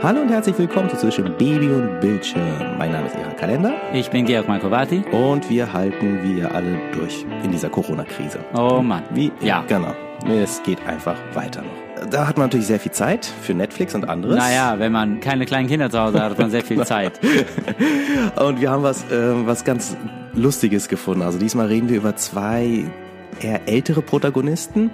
Hallo und herzlich willkommen zu Zwischen Baby und Bildschirm. Mein Name ist Ira Kalender. Ich bin Georg Markovati. Und wir halten wie ihr alle durch in dieser Corona-Krise. Oh Mann. Wie? Ja. Genau. Es geht einfach weiter noch. Da hat man natürlich sehr viel Zeit für Netflix und anderes. Naja, wenn man keine kleinen Kinder zu Hause hat, hat man sehr viel Zeit. und wir haben was, äh, was ganz Lustiges gefunden. Also diesmal reden wir über zwei eher ältere Protagonisten,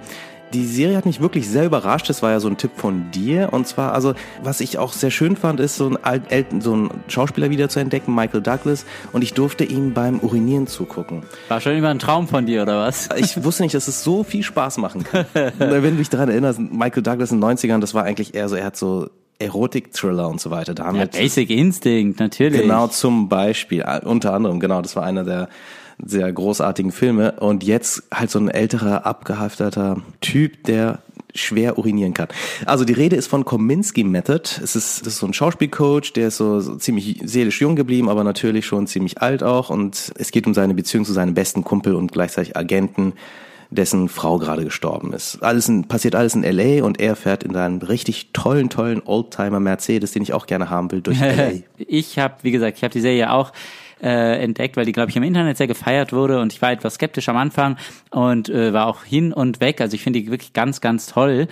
die Serie hat mich wirklich sehr überrascht. Das war ja so ein Tipp von dir. Und zwar, also, was ich auch sehr schön fand, ist so ein alten, so ein Schauspieler wieder zu entdecken, Michael Douglas. Und ich durfte ihm beim Urinieren zugucken. War schon immer ein Traum von dir, oder was? Ich wusste nicht, dass es so viel Spaß machen kann. Wenn du dich daran erinnerst, Michael Douglas in den 90ern, das war eigentlich eher so, er hat so Erotik-Thriller und so weiter. Da haben ja, Basic Instinct, natürlich. Genau, zum Beispiel. Unter anderem, genau, das war einer der sehr großartigen Filme. Und jetzt halt so ein älterer, abgehafteter Typ, der schwer urinieren kann. Also die Rede ist von Kominsky Method. Es ist, das ist so ein Schauspielcoach, der ist so, so ziemlich seelisch jung geblieben, aber natürlich schon ziemlich alt auch. Und es geht um seine Beziehung zu seinem besten Kumpel und gleichzeitig Agenten, dessen Frau gerade gestorben ist. Alles in, passiert alles in LA und er fährt in seinen richtig tollen, tollen Oldtimer Mercedes, den ich auch gerne haben will, durch LA. ich habe, wie gesagt, ich habe die Serie auch äh, entdeckt, weil die, glaube ich, im Internet sehr gefeiert wurde und ich war etwas skeptisch am Anfang und äh, war auch hin und weg. Also ich finde die wirklich ganz, ganz toll.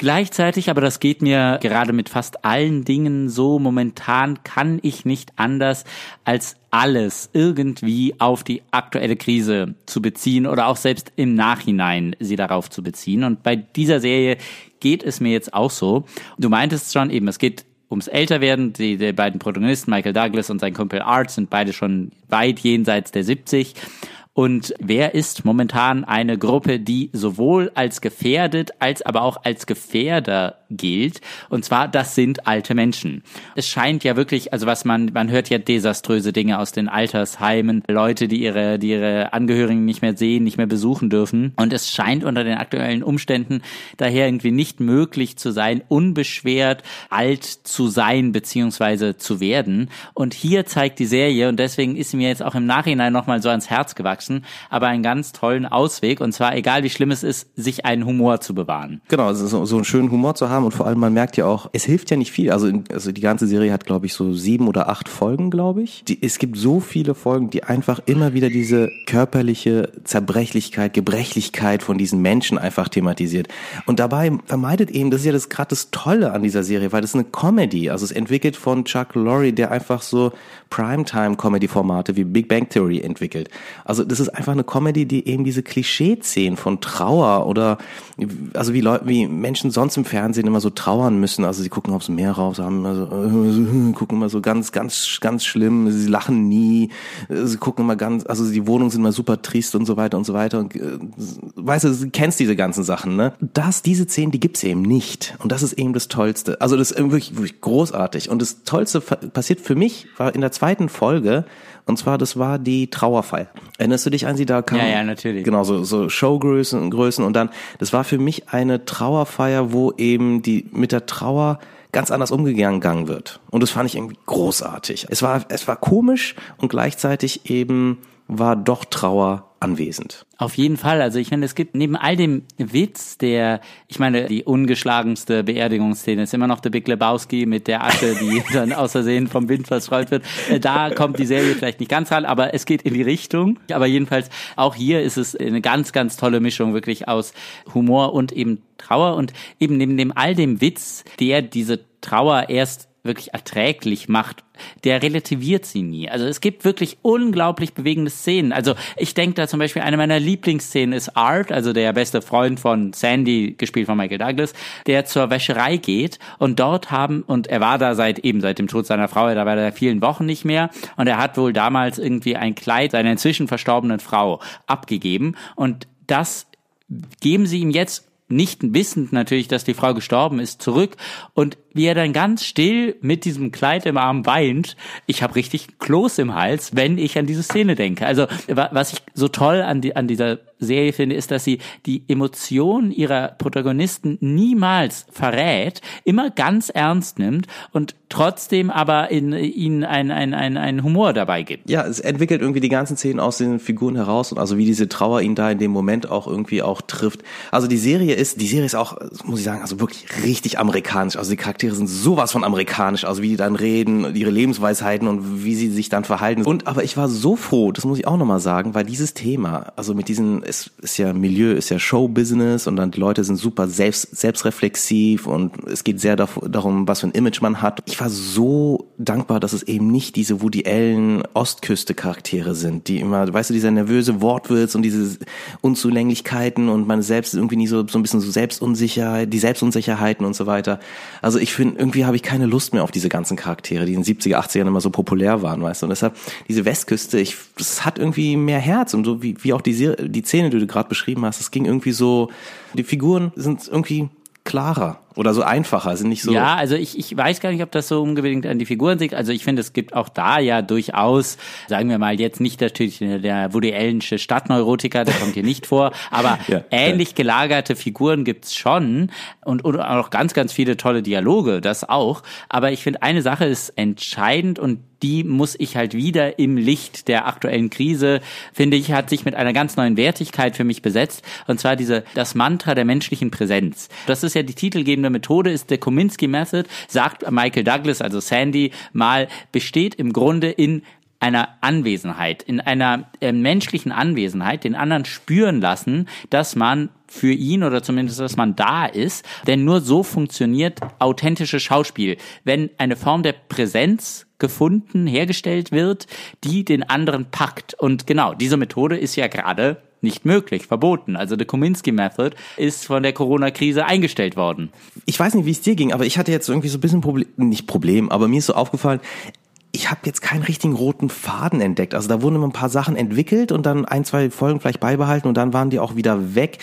Gleichzeitig, aber das geht mir gerade mit fast allen Dingen so, momentan kann ich nicht anders, als alles irgendwie auf die aktuelle Krise zu beziehen oder auch selbst im Nachhinein sie darauf zu beziehen. Und bei dieser Serie geht es mir jetzt auch so. Du meintest schon eben, es geht ums Älterwerden. Die, die beiden Protagonisten, Michael Douglas und sein Kumpel Art, sind beide schon weit jenseits der 70. Und wer ist momentan eine Gruppe, die sowohl als gefährdet als aber auch als Gefährder gilt? Und zwar, das sind alte Menschen. Es scheint ja wirklich, also was man, man hört ja desaströse Dinge aus den Altersheimen, Leute, die ihre, die ihre Angehörigen nicht mehr sehen, nicht mehr besuchen dürfen. Und es scheint unter den aktuellen Umständen daher irgendwie nicht möglich zu sein, unbeschwert alt zu sein beziehungsweise zu werden. Und hier zeigt die Serie, und deswegen ist sie mir jetzt auch im Nachhinein nochmal so ans Herz gewachsen, wachsen, aber einen ganz tollen Ausweg. Und zwar, egal wie schlimm es ist, sich einen Humor zu bewahren. Genau, so, so einen schönen Humor zu haben und vor allem, man merkt ja auch, es hilft ja nicht viel. Also, also die ganze Serie hat, glaube ich, so sieben oder acht Folgen, glaube ich. Die, es gibt so viele Folgen, die einfach immer wieder diese körperliche Zerbrechlichkeit, Gebrechlichkeit von diesen Menschen einfach thematisiert. Und dabei vermeidet eben, das ist ja das gerade das Tolle an dieser Serie, weil das ist eine Comedy. Also es entwickelt von Chuck Lorre, der einfach so Primetime-Comedy-Formate wie Big Bang Theory entwickelt. Also das ist einfach eine Comedy, die eben diese Klischee-Szenen von Trauer oder also wie Leute, wie Menschen sonst im Fernsehen immer so trauern müssen. Also sie gucken aufs Meer raus, haben immer so, äh, gucken immer so ganz, ganz, ganz schlimm. Sie lachen nie. Sie gucken immer ganz, also die Wohnungen sind immer super trist und so weiter und so weiter. Und äh, weißt du, du kennst diese ganzen Sachen, ne? Das, diese Szenen, die gibt's eben nicht. Und das ist eben das Tollste. Also das ist wirklich, wirklich großartig. Und das Tollste passiert für mich war in der zweiten Folge, und zwar, das war die Trauerfeier. Erinnerst du dich an sie? Da kam, ja, ja, natürlich. Genau, so, so Showgrößen Größen und dann, das war für mich eine Trauerfeier, wo eben die mit der Trauer ganz anders umgegangen wird. Und das fand ich irgendwie großartig. Es war, es war komisch und gleichzeitig eben war doch Trauer anwesend. Auf jeden Fall. Also ich meine, es gibt neben all dem Witz, der, ich meine, die ungeschlagenste Beerdigungsszene ist immer noch der Big Lebowski mit der Asche, die dann außersehen vom Wind verstreut wird. Äh, da kommt die Serie vielleicht nicht ganz ran, aber es geht in die Richtung. Aber jedenfalls, auch hier ist es eine ganz, ganz tolle Mischung wirklich aus Humor und eben Trauer und eben neben dem all dem Witz, der diese Trauer erst wirklich erträglich macht, der relativiert sie nie. Also es gibt wirklich unglaublich bewegende Szenen. Also ich denke da zum Beispiel, eine meiner Lieblingsszenen ist Art, also der beste Freund von Sandy, gespielt von Michael Douglas, der zur Wäscherei geht und dort haben, und er war da seit eben seit dem Tod seiner Frau, da war er vielen Wochen nicht mehr und er hat wohl damals irgendwie ein Kleid seiner inzwischen verstorbenen Frau abgegeben und das geben sie ihm jetzt nicht wissend natürlich, dass die Frau gestorben ist, zurück und wie er dann ganz still mit diesem Kleid im Arm weint. Ich habe richtig Kloß im Hals, wenn ich an diese Szene denke. Also was ich so toll an, die, an dieser Serie finde, ist, dass sie die Emotionen ihrer Protagonisten niemals verrät, immer ganz ernst nimmt und trotzdem aber in ihnen ein, ein, ein, ein Humor dabei gibt. Ja, es entwickelt irgendwie die ganzen Szenen aus den Figuren heraus und also wie diese Trauer ihn da in dem Moment auch irgendwie auch trifft. Also die Serie ist, die Serie ist auch, muss ich sagen, also wirklich richtig amerikanisch. Also die Charaktere sind sowas von amerikanisch, also wie die dann reden, ihre Lebensweisheiten und wie sie sich dann verhalten. Und aber ich war so froh, das muss ich auch nochmal sagen, weil dieses Thema, also mit diesen, es ist ja Milieu, ist ja Showbusiness und dann die Leute sind super selbst, selbstreflexiv und es geht sehr darum, was für ein Image man hat. Ich war so dankbar, dass es eben nicht diese Woody Allen Ostküste Charaktere sind, die immer, weißt du, dieser nervöse Wortwitz und diese Unzulänglichkeiten und man selbst irgendwie nie so, so ein bisschen so Selbstunsicherheit, die Selbstunsicherheiten und so weiter. Also ich finde, irgendwie habe ich keine Lust mehr auf diese ganzen Charaktere, die in den 70er, 80ern immer so populär waren, weißt du. Und deshalb, diese Westküste, ich, das hat irgendwie mehr Herz und so wie, wie auch die, die Szene, die du gerade beschrieben hast, es ging irgendwie so, die Figuren sind irgendwie klarer oder so einfacher, sind nicht so. Ja, also ich, ich weiß gar nicht, ob das so unbedingt an die Figuren liegt. Also ich finde, es gibt auch da ja durchaus, sagen wir mal, jetzt nicht natürlich der Woody Allensche Stadtneurotiker, der kommt hier nicht vor, aber ja, ähnlich gelagerte Figuren gibt's schon und, und auch ganz, ganz viele tolle Dialoge, das auch. Aber ich finde, eine Sache ist entscheidend und die muss ich halt wieder im Licht der aktuellen Krise, finde ich, hat sich mit einer ganz neuen Wertigkeit für mich besetzt. Und zwar diese, das Mantra der menschlichen Präsenz. Das ist ja die titelgebende folgende Methode ist der Kominsky Method, sagt Michael Douglas, also Sandy, mal, besteht im Grunde in einer Anwesenheit, in einer äh, menschlichen Anwesenheit, den anderen spüren lassen, dass man für ihn oder zumindest, dass man da ist. Denn nur so funktioniert authentische Schauspiel. Wenn eine Form der Präsenz gefunden, hergestellt wird, die den anderen packt. Und genau, diese Methode ist ja gerade nicht möglich, verboten. Also die Kominsky Method ist von der Corona-Krise eingestellt worden. Ich weiß nicht, wie es dir ging, aber ich hatte jetzt irgendwie so ein bisschen Problem, nicht Problem, aber mir ist so aufgefallen, ich habe jetzt keinen richtigen roten Faden entdeckt. Also da wurden immer ein paar Sachen entwickelt und dann ein, zwei Folgen vielleicht beibehalten und dann waren die auch wieder weg.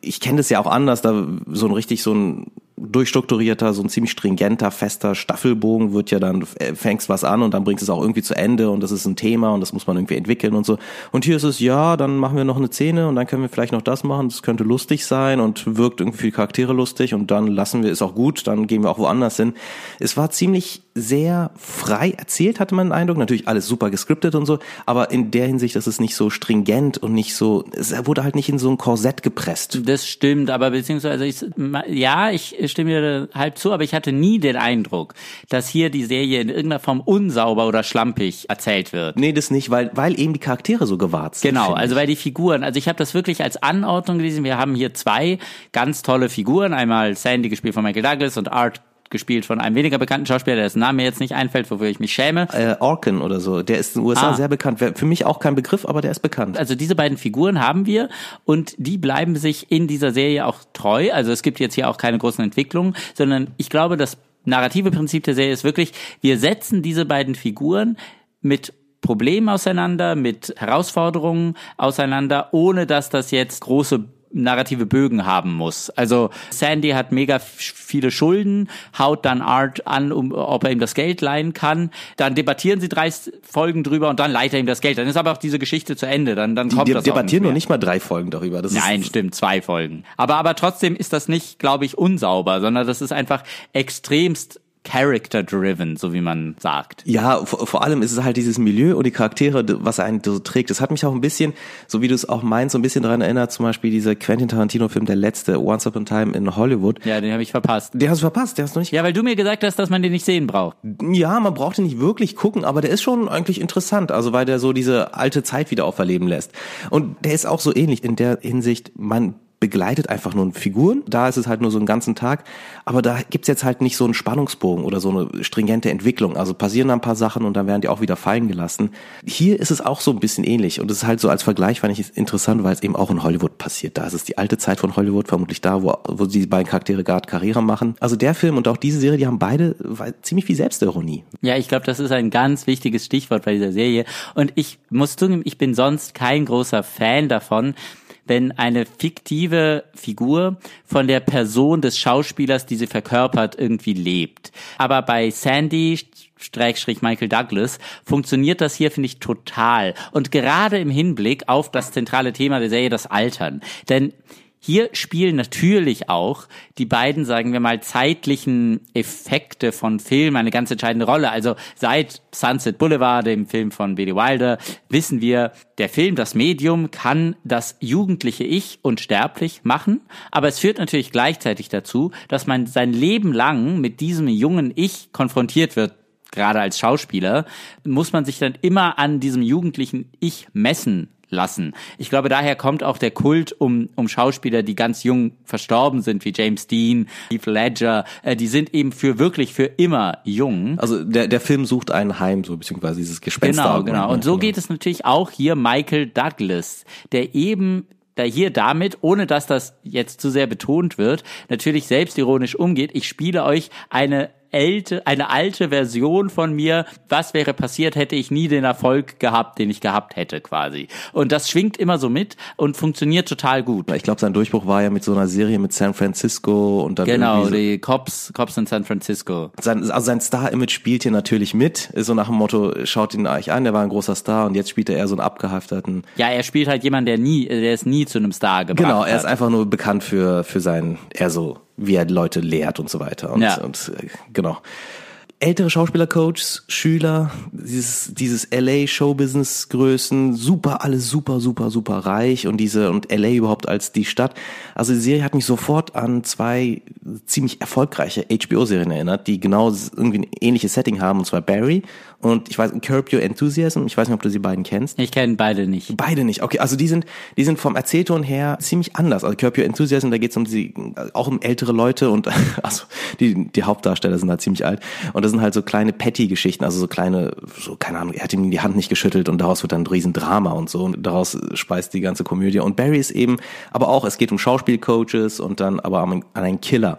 Ich kenne das ja auch anders, da so ein richtig so ein durchstrukturierter, so ein ziemlich stringenter, fester Staffelbogen wird ja dann, äh, fängst was an und dann bringst es auch irgendwie zu Ende und das ist ein Thema und das muss man irgendwie entwickeln und so. Und hier ist es, ja, dann machen wir noch eine Szene und dann können wir vielleicht noch das machen, das könnte lustig sein und wirkt irgendwie für die Charaktere lustig und dann lassen wir, ist auch gut, dann gehen wir auch woanders hin. Es war ziemlich sehr frei erzählt, hatte man den Eindruck, natürlich alles super gescriptet und so, aber in der Hinsicht, dass es nicht so stringent und nicht so, es wurde halt nicht in so ein Korsett gepresst. Das stimmt, aber beziehungsweise ich, ja, ich stimme dir halb zu, aber ich hatte nie den Eindruck, dass hier die Serie in irgendeiner Form unsauber oder schlampig erzählt wird. Nee, das nicht, weil, weil eben die Charaktere so gewahrt sind. Genau, also weil die Figuren, also ich habe das wirklich als Anordnung gelesen. Wir haben hier zwei ganz tolle Figuren, einmal Sandy gespielt von Michael Douglas und Art gespielt von einem weniger bekannten Schauspieler, dessen Name mir jetzt nicht einfällt, wofür ich mich schäme. Äh, Orkin oder so, der ist in den USA ah. sehr bekannt. Für mich auch kein Begriff, aber der ist bekannt. Also diese beiden Figuren haben wir und die bleiben sich in dieser Serie auch treu. Also es gibt jetzt hier auch keine großen Entwicklungen, sondern ich glaube, das narrative Prinzip der Serie ist wirklich, wir setzen diese beiden Figuren mit Problemen auseinander, mit Herausforderungen auseinander, ohne dass das jetzt große narrative Bögen haben muss. Also Sandy hat mega viele Schulden, haut dann Art an, um, ob er ihm das Geld leihen kann. Dann debattieren sie drei Folgen drüber und dann leiht er ihm das Geld. Dann ist aber auch diese Geschichte zu Ende. Dann, dann kommt die das debattieren noch nicht mal drei Folgen darüber. Das Nein, stimmt, zwei Folgen. Aber, aber trotzdem ist das nicht, glaube ich, unsauber, sondern das ist einfach extremst character-driven, so wie man sagt. Ja, vor, vor, allem ist es halt dieses Milieu und die Charaktere, was einen so trägt. Das hat mich auch ein bisschen, so wie du es auch meinst, so ein bisschen daran erinnert, zum Beispiel dieser Quentin Tarantino-Film, der letzte, Once Upon a Time in Hollywood. Ja, den habe ich verpasst. Den hast du verpasst, der hast du nicht. Ja, weil du mir gesagt hast, dass man den nicht sehen braucht. Ja, man braucht den nicht wirklich gucken, aber der ist schon eigentlich interessant, also weil der so diese alte Zeit wieder auferleben lässt. Und der ist auch so ähnlich in der Hinsicht, man begleitet einfach nur Figuren. Da ist es halt nur so einen ganzen Tag. Aber da gibt's jetzt halt nicht so einen Spannungsbogen oder so eine stringente Entwicklung. Also passieren da ein paar Sachen und dann werden die auch wieder fallen gelassen. Hier ist es auch so ein bisschen ähnlich. Und es ist halt so als Vergleich, fand ich es interessant, weil es eben auch in Hollywood passiert. Da ist es die alte Zeit von Hollywood, vermutlich da, wo, wo die beiden Charaktere gerade Karriere machen. Also der Film und auch diese Serie, die haben beide ziemlich viel Selbstironie. Ja, ich glaube, das ist ein ganz wichtiges Stichwort bei dieser Serie. Und ich muss zugeben, ich bin sonst kein großer Fan davon, wenn eine fiktive Figur von der Person des Schauspielers, die sie verkörpert, irgendwie lebt. Aber bei Sandy Schrägstrich Michael Douglas, funktioniert das hier, finde ich, total. Und gerade im Hinblick auf das zentrale Thema der Serie, das Altern. Denn hier spielen natürlich auch die beiden, sagen wir mal, zeitlichen Effekte von Film eine ganz entscheidende Rolle. Also seit Sunset Boulevard, dem Film von Billy Wilder, wissen wir, der Film, das Medium, kann das jugendliche Ich unsterblich machen. Aber es führt natürlich gleichzeitig dazu, dass man sein Leben lang mit diesem jungen Ich konfrontiert wird gerade als Schauspieler, muss man sich dann immer an diesem jugendlichen Ich messen lassen. Ich glaube, daher kommt auch der Kult um, um Schauspieler, die ganz jung verstorben sind, wie James Dean, Heath Ledger. Äh, die sind eben für wirklich für immer jung. Also der, der Film sucht ein Heim, so beziehungsweise dieses Gespenst. Genau, genau. Und so genau. geht es natürlich auch hier Michael Douglas, der eben da hier damit, ohne dass das jetzt zu sehr betont wird, natürlich selbstironisch umgeht. Ich spiele euch eine alte, eine alte Version von mir. Was wäre passiert, hätte ich nie den Erfolg gehabt, den ich gehabt hätte, quasi. Und das schwingt immer so mit und funktioniert total gut. Ich glaube, sein Durchbruch war ja mit so einer Serie mit San Francisco und dann genau so die Cops, Cops in San Francisco. Sein, also sein Star-Image spielt hier natürlich mit. So nach dem Motto, schaut ihn euch an, der war ein großer Star und jetzt spielt er eher so einen abgehafteten. Ja, er spielt halt jemanden, der nie, der ist nie zu einem Star gebracht Genau, er ist einfach nur bekannt für für sein eher so wie er Leute lehrt und so weiter. Und, ja. und äh, genau. Ältere Schauspielercoaches, Schüler, dieses, dieses LA Showbusiness Größen, super, alles super, super, super reich und diese, und LA überhaupt als die Stadt. Also die Serie hat mich sofort an zwei ziemlich erfolgreiche HBO-Serien erinnert, die genau irgendwie ein ähnliches Setting haben, und zwar Barry und ich weiß, Curb Your Enthusiasm, ich weiß nicht, ob du sie beiden kennst. Ich kenne beide nicht. Beide nicht, okay. Also die sind, die sind vom Erzählton her ziemlich anders. Also Curb Your Enthusiasm, da geht es um die, auch um ältere Leute und also die, die Hauptdarsteller sind halt ziemlich alt. Und das sind halt so kleine Petty-Geschichten, also so kleine, so, keine Ahnung, er hat ihm die Hand nicht geschüttelt und daraus wird dann ein Riesendrama und so. Und daraus speist die ganze Komödie. Und Barry ist eben, aber auch, es geht um Schauspielcoaches und dann aber an einen Killer.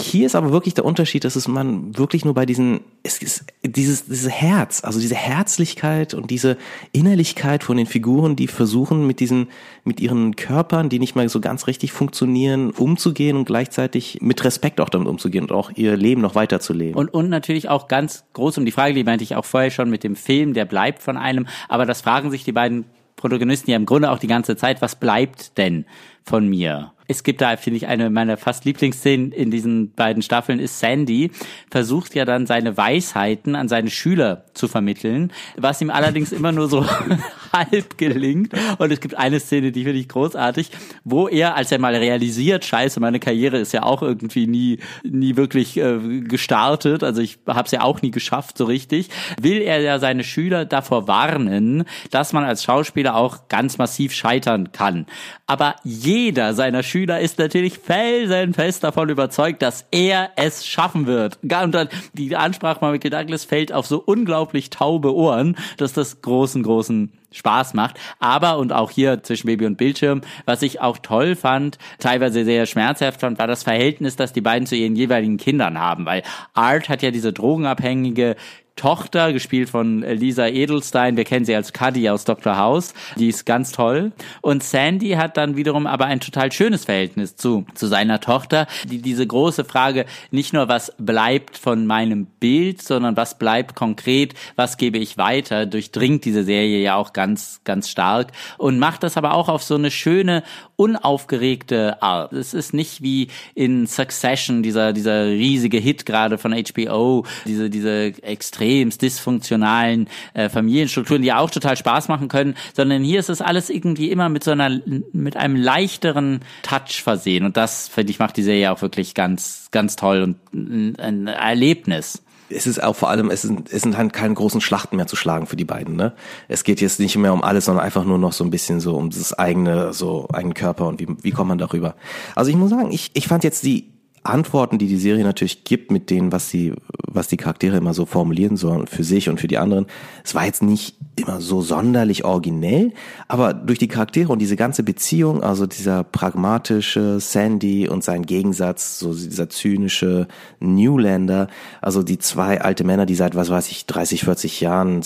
Hier ist aber wirklich der Unterschied, dass es man wirklich nur bei diesen, es ist dieses, dieses Herz, also diese Herzlichkeit und diese Innerlichkeit von den Figuren, die versuchen mit diesen, mit ihren Körpern, die nicht mal so ganz richtig funktionieren, umzugehen und gleichzeitig mit Respekt auch damit umzugehen und auch ihr Leben noch weiterzuleben. Und, und natürlich auch ganz groß um die Frage, die meinte ich auch vorher schon mit dem Film, der bleibt von einem, aber das fragen sich die beiden Protagonisten ja im Grunde auch die ganze Zeit, was bleibt denn von mir? Es gibt da, finde ich, eine meiner fast Lieblingsszenen in diesen beiden Staffeln ist Sandy, versucht ja dann seine Weisheiten an seine Schüler zu vermitteln, was ihm allerdings immer nur so halb gelingt. Und es gibt eine Szene, die finde ich großartig, wo er, als er mal realisiert, scheiße, meine Karriere ist ja auch irgendwie nie, nie wirklich äh, gestartet, also ich habe es ja auch nie geschafft so richtig, will er ja seine Schüler davor warnen, dass man als Schauspieler auch ganz massiv scheitern kann. Aber jeder seiner Schüler ist natürlich felsenfest davon überzeugt, dass er es schaffen wird. Und dann die Ansprache von Michael Douglas fällt auf so unglaublich taube Ohren, dass das großen, großen Spaß macht. Aber, und auch hier zwischen Baby und Bildschirm, was ich auch toll fand, teilweise sehr schmerzhaft fand, war das Verhältnis, das die beiden zu ihren jeweiligen Kindern haben. Weil Art hat ja diese drogenabhängige Tochter, gespielt von Lisa Edelstein. Wir kennen sie als Cuddy aus Dr. House. Die ist ganz toll. Und Sandy hat dann wiederum aber ein total schönes Verhältnis zu, zu seiner Tochter, die diese große Frage nicht nur was bleibt von meinem Bild, sondern was bleibt konkret, was gebe ich weiter, durchdringt diese Serie ja auch ganz, ganz stark und macht das aber auch auf so eine schöne, unaufgeregte Art. Es ist nicht wie in Succession, dieser, dieser riesige Hit gerade von HBO, diese, diese extrem extremst dysfunktionalen äh, Familienstrukturen, die auch total Spaß machen können, sondern hier ist es alles irgendwie immer mit so einer, mit einem leichteren Touch versehen. Und das, finde ich, macht die Serie auch wirklich ganz, ganz toll und ein, ein Erlebnis es ist auch vor allem, es sind, es sind halt keine großen Schlachten mehr zu schlagen für die beiden. Ne? Es geht jetzt nicht mehr um alles, sondern einfach nur noch so ein bisschen so um das eigene, so eigenen Körper und wie, wie kommt man darüber. Also ich muss sagen, ich, ich fand jetzt die Antworten, die die Serie natürlich gibt mit denen, was sie, was die Charaktere immer so formulieren sollen für sich und für die anderen. Es war jetzt nicht immer so sonderlich originell, aber durch die Charaktere und diese ganze Beziehung, also dieser pragmatische Sandy und sein Gegensatz, so dieser zynische Newlander, also die zwei alte Männer, die seit, was weiß ich, 30, 40 Jahren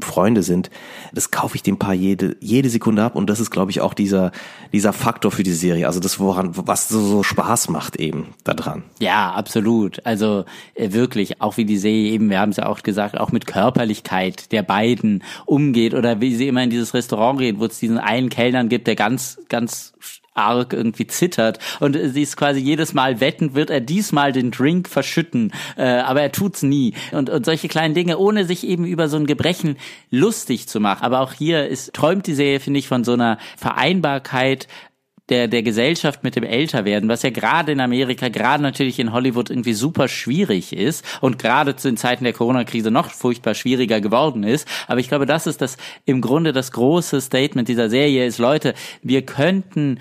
Freunde sind, das kaufe ich dem Paar jede, jede Sekunde ab und das ist, glaube ich, auch dieser, dieser Faktor für die Serie, also das, woran, was so, so Spaß macht eben daran. Ja, absolut. Also äh, wirklich, auch wie die Serie eben, wir haben es ja auch gesagt, auch mit Körperlichkeit der beiden umgeht oder wie sie immer in dieses Restaurant gehen, wo es diesen einen Kellnern gibt, der ganz, ganz arg irgendwie zittert und sie ist quasi jedes Mal wetten, wird er diesmal den Drink verschütten, äh, aber er tut's nie und, und solche kleinen Dinge, ohne sich eben über so ein Gebrechen lustig zu machen. Aber auch hier ist, träumt die Serie, finde ich, von so einer Vereinbarkeit der, der Gesellschaft mit dem Älterwerden, was ja gerade in Amerika, gerade natürlich in Hollywood irgendwie super schwierig ist und gerade zu den Zeiten der Corona-Krise noch furchtbar schwieriger geworden ist. Aber ich glaube, das ist das im Grunde das große Statement dieser Serie ist, Leute, wir könnten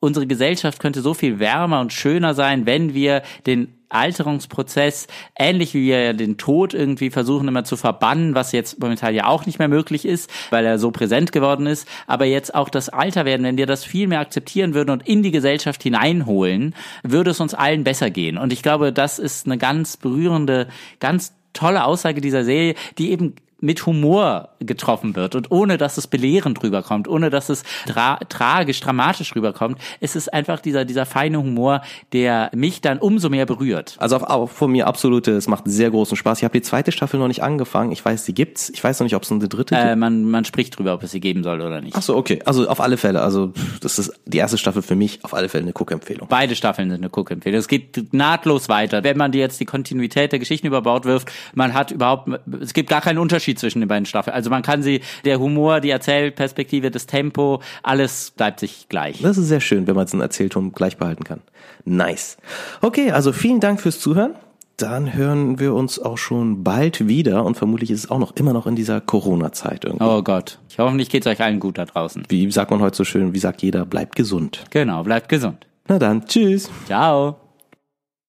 unsere Gesellschaft könnte so viel wärmer und schöner sein, wenn wir den Alterungsprozess, ähnlich wie wir den Tod irgendwie versuchen immer zu verbannen, was jetzt momentan ja auch nicht mehr möglich ist, weil er so präsent geworden ist, aber jetzt auch das Alter werden, wenn wir das viel mehr akzeptieren würden und in die Gesellschaft hineinholen, würde es uns allen besser gehen. Und ich glaube, das ist eine ganz berührende, ganz tolle Aussage dieser Serie, die eben mit Humor getroffen wird und ohne dass es belehrend rüberkommt, ohne dass es tra tragisch, dramatisch rüberkommt. Es ist einfach dieser, dieser feine Humor, der mich dann umso mehr berührt. Also auf, auf, von mir absolute, es macht sehr großen Spaß. Ich habe die zweite Staffel noch nicht angefangen. Ich weiß, sie gibt's. Ich weiß noch nicht, ob es eine dritte gibt. Äh, man, man spricht drüber, ob es sie geben soll oder nicht. Ach so, okay. Also auf alle Fälle. Also das ist die erste Staffel für mich auf alle Fälle eine Cook-Empfehlung. Beide Staffeln sind eine Cook-Empfehlung. Es geht nahtlos weiter. Wenn man dir jetzt die Kontinuität der Geschichten überbaut wirft, man hat überhaupt, es gibt gar keinen Unterschied zwischen den beiden Staffeln. Also man kann sie, der Humor, die Erzählperspektive, das Tempo, alles bleibt sich gleich. Das ist sehr schön, wenn man es in Erzählton gleich behalten kann. Nice. Okay, also vielen Dank fürs Zuhören. Dann hören wir uns auch schon bald wieder und vermutlich ist es auch noch immer noch in dieser Corona-Zeit irgendwie. Oh Gott. Ich hoffe, nicht geht's euch allen gut da draußen. Wie sagt man heute so schön, wie sagt jeder, bleibt gesund. Genau, bleibt gesund. Na dann, tschüss. Ciao.